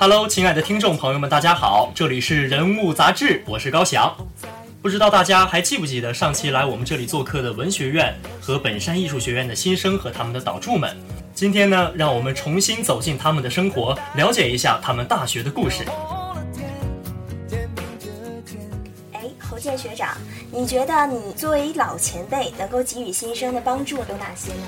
Hello，亲爱的听众朋友们，大家好，这里是人物杂志，我是高翔。不知道大家还记不记得上期来我们这里做客的文学院和本山艺术学院的新生和他们的导助们？今天呢，让我们重新走进他们的生活，了解一下他们大学的故事。哎，侯健学长，你觉得你作为老前辈，能够给予新生的帮助有哪些呢？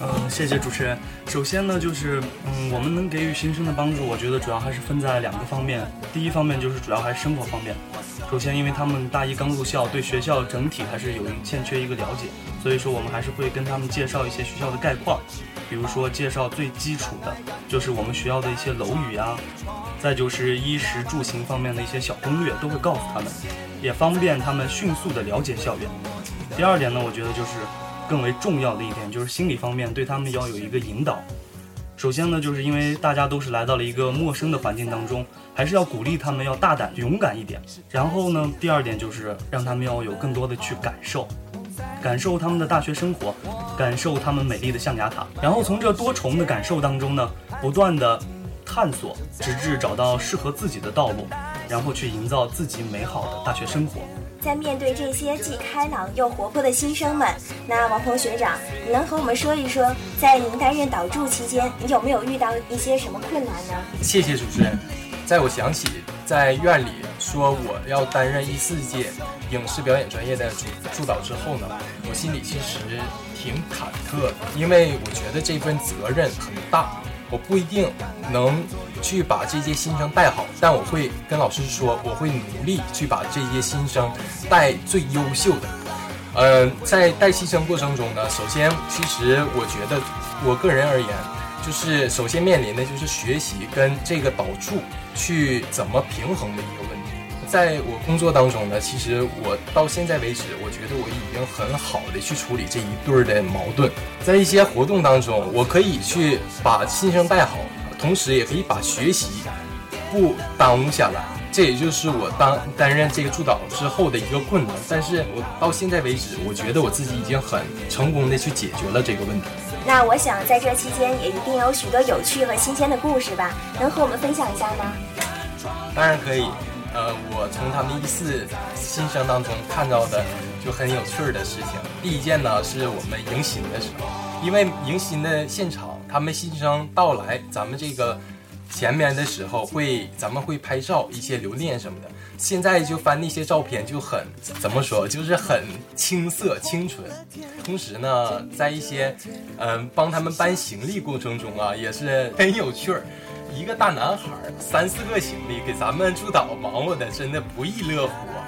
嗯，谢谢主持人。首先呢，就是嗯，我们能给予新生的帮助，我觉得主要还是分在两个方面。第一方面就是主要还是生活方面。首先，因为他们大一刚入校，对学校整体还是有欠缺一个了解，所以说我们还是会跟他们介绍一些学校的概况，比如说介绍最基础的，就是我们学校的一些楼宇啊，再就是衣食住行方面的一些小攻略，都会告诉他们，也方便他们迅速的了解校园。第二点呢，我觉得就是更为重要的一点，就是心理方面对他们要有一个引导。首先呢，就是因为大家都是来到了一个陌生的环境当中，还是要鼓励他们要大胆勇敢一点。然后呢，第二点就是让他们要有更多的去感受，感受他们的大学生活，感受他们美丽的象牙塔。然后从这多重的感受当中呢，不断的探索，直至找到适合自己的道路，然后去营造自己美好的大学生活。在面对这些既开朗又活泼的新生们，那王鹏学长，你能和我们说一说，在您担任导助期间，你有没有遇到一些什么困难呢？谢谢主持人。在我想起在院里说我要担任一四届影视表演专业的助助导之后呢，我心里其实挺忐忑的，因为我觉得这份责任很大。我不一定能去把这些新生带好，但我会跟老师说，我会努力去把这些新生带最优秀的。嗯，在带新生过程中呢，首先，其实我觉得我个人而言，就是首先面临的就是学习跟这个导助去怎么平衡的一个问题。在我工作当中呢，其实我到现在为止，我觉得我已经很好的去处理这一对儿的矛盾。在一些活动当中，我可以去把新生带好，同时也可以把学习不耽误下来。这也就是我当担任这个助导之后的一个困难。但是我到现在为止，我觉得我自己已经很成功的去解决了这个问题。那我想在这期间也一定有许多有趣和新鲜的故事吧？能和我们分享一下吗？当然可以。呃，我从他们一四新生当中看到的就很有趣儿的事情。第一件呢，是我们迎新的时候，因为迎新的现场，他们新生到来，咱们这个前面的时候会，咱们会拍照一些留念什么的。现在就翻那些照片，就很怎么说，就是很青涩清纯。同时呢，在一些嗯帮他们搬行李过程中啊，也是很有趣儿。一个大男孩，三四个行李，给咱们助导忙活的真的不亦乐乎啊！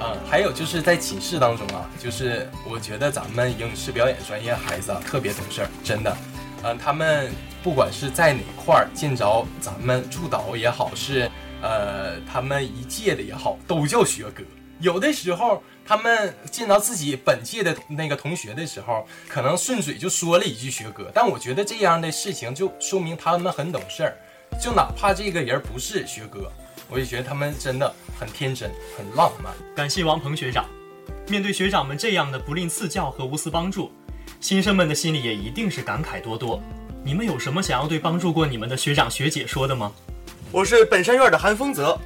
啊，还有就是在寝室当中啊，就是我觉得咱们影视表演专业孩子啊特别懂事儿，真的。嗯，他们不管是在哪块儿见着咱们助导也好，是呃他们一届的也好，都叫学哥。有的时候他们见到自己本届的那个同学的时候，可能顺嘴就说了一句学哥，但我觉得这样的事情就说明他们很懂事儿。就哪怕这个人不是学哥，我也觉得他们真的很天真、很浪漫。感谢王鹏学长，面对学长们这样的不吝赐教和无私帮助，新生们的心里也一定是感慨多多。你们有什么想要对帮助过你们的学长学姐说的吗？我是本山院的韩风泽，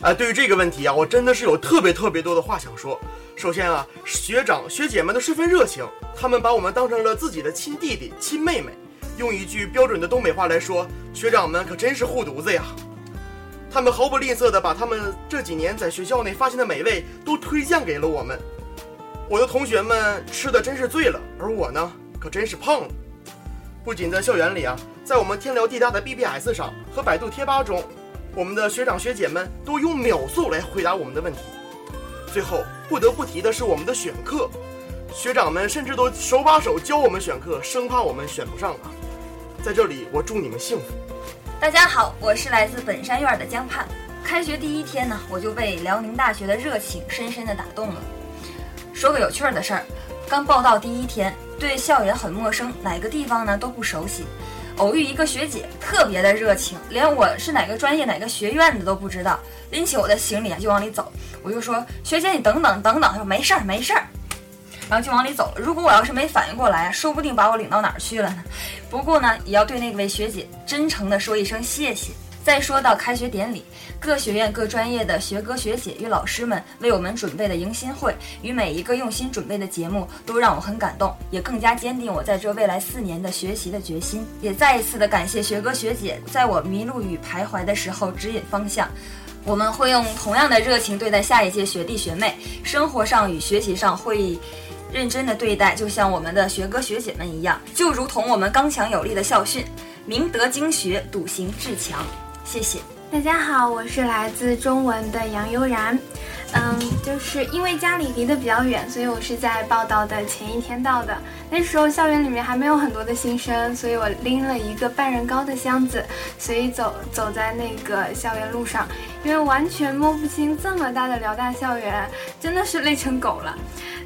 啊，对于这个问题啊，我真的是有特别特别多的话想说。首先啊，学长学姐们都十分热情，他们把我们当成了自己的亲弟弟、亲妹妹。用一句标准的东北话来说，学长们可真是护犊子呀！他们毫不吝啬地把他们这几年在学校内发现的美味都推荐给了我们。我的同学们吃的真是醉了，而我呢，可真是胖了。不仅在校园里啊，在我们天聊地大的 BBS 上和百度贴吧中，我们的学长学姐们都用秒速来回答我们的问题。最后不得不提的是我们的选课，学长们甚至都手把手教我们选课，生怕我们选不上啊。在这里，我祝你们幸福。大家好，我是来自本山院的江盼。开学第一天呢，我就被辽宁大学的热情深深的打动了。说个有趣儿的事儿，刚报到第一天，对校园很陌生，哪个地方呢都不熟悉。偶遇一个学姐，特别的热情，连我是哪个专业、哪个学院的都不知道，拎起我的行李啊就往里走。我就说：“学姐，你等等等等。”她说：“没事儿，没事儿。”然后就往里走了。如果我要是没反应过来，说不定把我领到哪儿去了呢。不过呢，也要对那位学姐真诚的说一声谢谢。再说到开学典礼，各学院各专业的学哥学姐与老师们为我们准备的迎新会与每一个用心准备的节目，都让我很感动，也更加坚定我在这未来四年的学习的决心。也再一次的感谢学哥学姐，在我迷路与徘徊的时候指引方向。我们会用同样的热情对待下一届学弟学妹，生活上与学习上会认真的对待，就像我们的学哥学姐们一样，就如同我们刚强有力的校训：明德经学，笃行志强。谢谢大家好，我是来自中文的杨悠然。嗯，就是因为家里离得比较远，所以我是在报道的前一天到的。那时候校园里面还没有很多的新生，所以我拎了一个半人高的箱子，所以走走在那个校园路上，因为完全摸不清这么大的辽大校园，真的是累成狗了。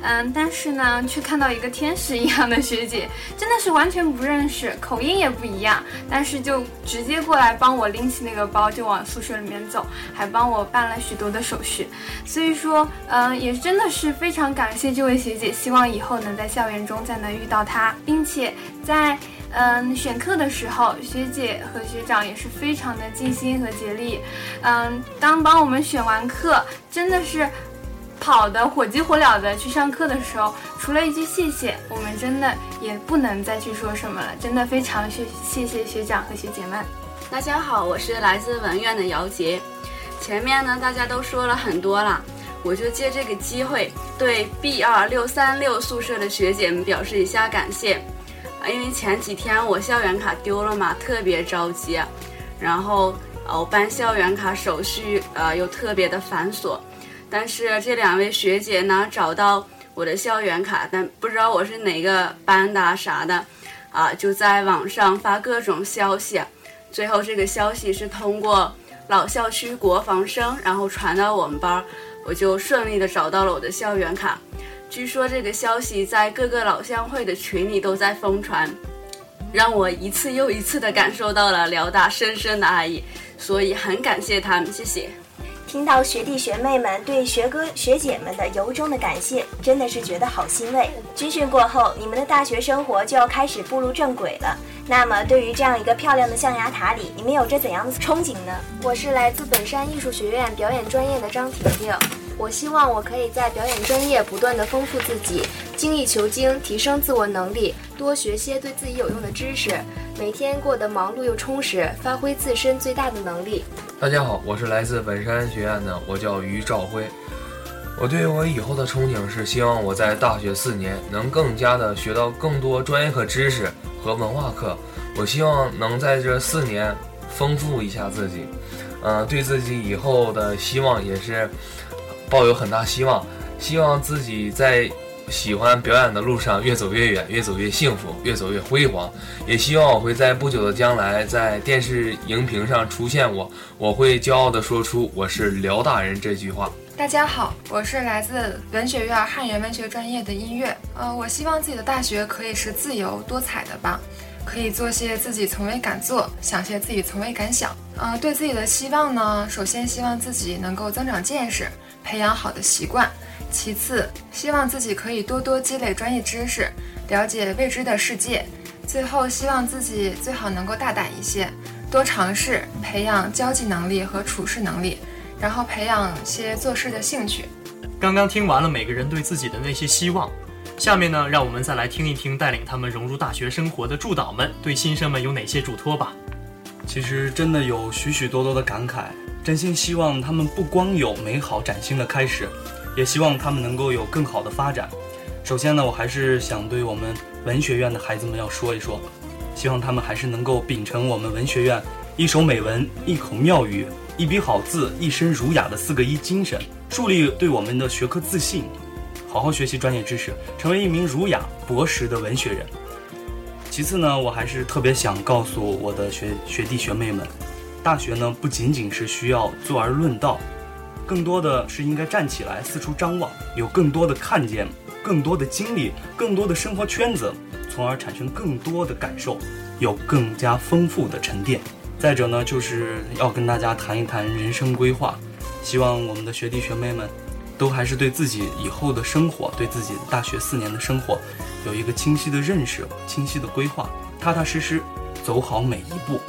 嗯，但是呢，却看到一个天使一样的学姐，真的是完全不认识，口音也不一样，但是就直接过来帮我拎起那个包，就往宿舍里面走，还帮我办了许多的手续。所以说，嗯，也真的是非常感谢这位学姐，希望以后能在校园中再能遇到她，并且在嗯选课的时候，学姐和学长也是非常的尽心和竭力。嗯，当帮我们选完课，真的是。跑的火急火燎的去上课的时候，除了一句谢谢，我们真的也不能再去说什么了。真的非常谢谢谢学长和学姐们。大家好，我是来自文院的姚杰。前面呢大家都说了很多了，我就借这个机会对 B 二六三六宿舍的学姐们表示一下感谢。啊，因为前几天我校园卡丢了嘛，特别着急，然后呃办校园卡手续呃又特别的繁琐。但是这两位学姐呢，找到我的校园卡，但不知道我是哪个班的啥的，啊，就在网上发各种消息，最后这个消息是通过老校区国防生，然后传到我们班，我就顺利的找到了我的校园卡。据说这个消息在各个老乡会的群里都在疯传，让我一次又一次的感受到了辽大深深的爱意，所以很感谢他们，谢谢。听到学弟学妹们对学哥学姐们的由衷的感谢，真的是觉得好欣慰。军训过后，你们的大学生活就要开始步入正轨了。那么，对于这样一个漂亮的象牙塔里，你们有着怎样的憧憬呢？我是来自本山艺术学院表演专业的张婷婷。我希望我可以在表演专业不断的丰富自己，精益求精，提升自我能力，多学些对自己有用的知识，每天过得忙碌又充实，发挥自身最大的能力。大家好，我是来自本山学院的，我叫于兆辉。我对我以后的憧憬是，希望我在大学四年能更加的学到更多专业课知识和文化课。我希望能在这四年丰富一下自己，嗯，对自己以后的希望也是。抱有很大希望，希望自己在喜欢表演的路上越走越远，越走越幸福，越走越辉煌。也希望我会在不久的将来在电视荧屏上出现我，我会骄傲地说出“我是辽大人”这句话。大家好，我是来自文学院汉语言文学专业的音乐。呃，我希望自己的大学可以是自由多彩的吧，可以做些自己从未敢做，想些自己从未敢想。呃，对自己的希望呢，首先希望自己能够增长见识。培养好的习惯，其次希望自己可以多多积累专业知识，了解未知的世界，最后希望自己最好能够大胆一些，多尝试，培养交际能力和处事能力，然后培养些做事的兴趣。刚刚听完了每个人对自己的那些希望，下面呢，让我们再来听一听带领他们融入大学生活的助导们对新生们有哪些嘱托吧。其实真的有许许多多的感慨。真心希望他们不光有美好崭新的开始，也希望他们能够有更好的发展。首先呢，我还是想对我们文学院的孩子们要说一说，希望他们还是能够秉承我们文学院一首美文、一口妙语、一笔好字、一身儒雅的四个一精神，树立对我们的学科自信，好好学习专业知识，成为一名儒雅博识的文学人。其次呢，我还是特别想告诉我的学学弟学妹们。大学呢，不仅仅是需要坐而论道，更多的是应该站起来四处张望，有更多的看见，更多的经历，更多的生活圈子，从而产生更多的感受，有更加丰富的沉淀。再者呢，就是要跟大家谈一谈人生规划，希望我们的学弟学妹们，都还是对自己以后的生活，对自己大学四年的生活，有一个清晰的认识、清晰的规划，踏踏实实走好每一步。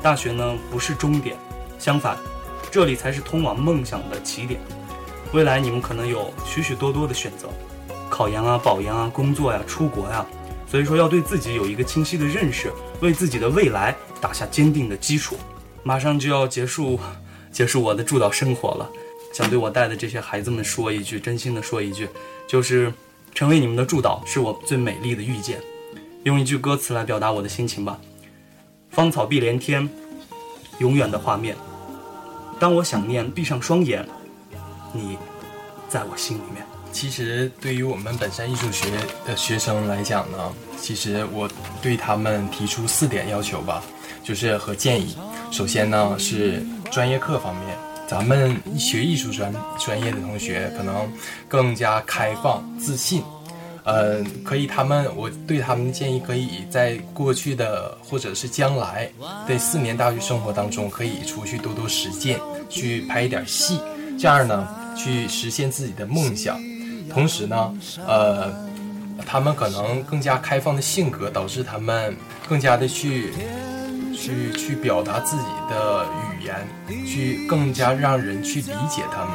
大学呢不是终点，相反，这里才是通往梦想的起点。未来你们可能有许许多多的选择，考研啊、保研啊、工作呀、出国呀，所以说要对自己有一个清晰的认识，为自己的未来打下坚定的基础。马上就要结束，结束我的助导生活了，想对我带的这些孩子们说一句，真心的说一句，就是成为你们的助导是我最美丽的遇见。用一句歌词来表达我的心情吧：芳草碧连天，永远的画面。当我想念，闭上双眼，你在我心里面。其实对于我们本山艺术学的学生来讲呢，其实我对他们提出四点要求吧，就是和建议。首先呢是专业课方面，咱们学艺术专专业的同学可能更加开放自信。呃，可以，他们我对他们建议，可以在过去的或者是将来的四年大学生活当中，可以出去多多实践，去拍一点戏，这样呢，去实现自己的梦想。同时呢，呃，他们可能更加开放的性格，导致他们更加的去去去表达自己的语言，去更加让人去理解他们。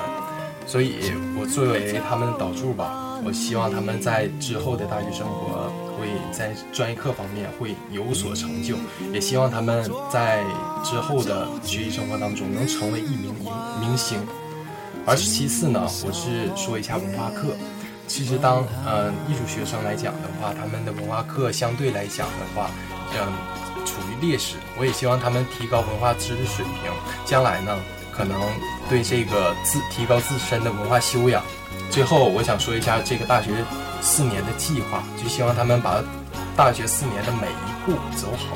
所以我作为他们的导助吧。我希望他们在之后的大学生活会在专业课方面会有所成就，也希望他们在之后的学习生活当中能成为一名明明星。而其次呢，我是说一下文化课。其实当呃艺术学生来讲的话，他们的文化课相对来讲的话，嗯，处于劣势。我也希望他们提高文化知识水平，将来呢可能对这个自提高自身的文化修养。最后，我想说一下这个大学四年的计划，就希望他们把大学四年的每一步走好。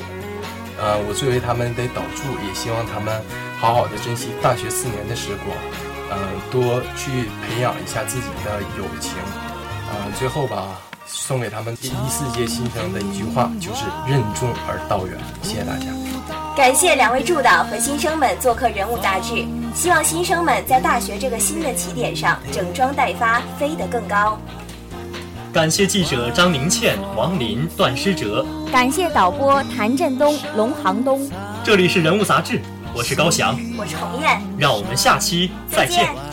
呃，我作为他们的导助，也希望他们好好的珍惜大学四年的时光，呃，多去培养一下自己的友情。呃，最后吧，送给他们第一四届新生的一句话，就是任重而道远。谢谢大家。感谢两位助导和新生们做客《人物杂志》，希望新生们在大学这个新的起点上整装待发，飞得更高。感谢记者张宁倩、王林、段诗哲，感谢导播谭振东、龙航东。这里是《人物杂志》，我是高翔，我是红艳，让我们下期再见。见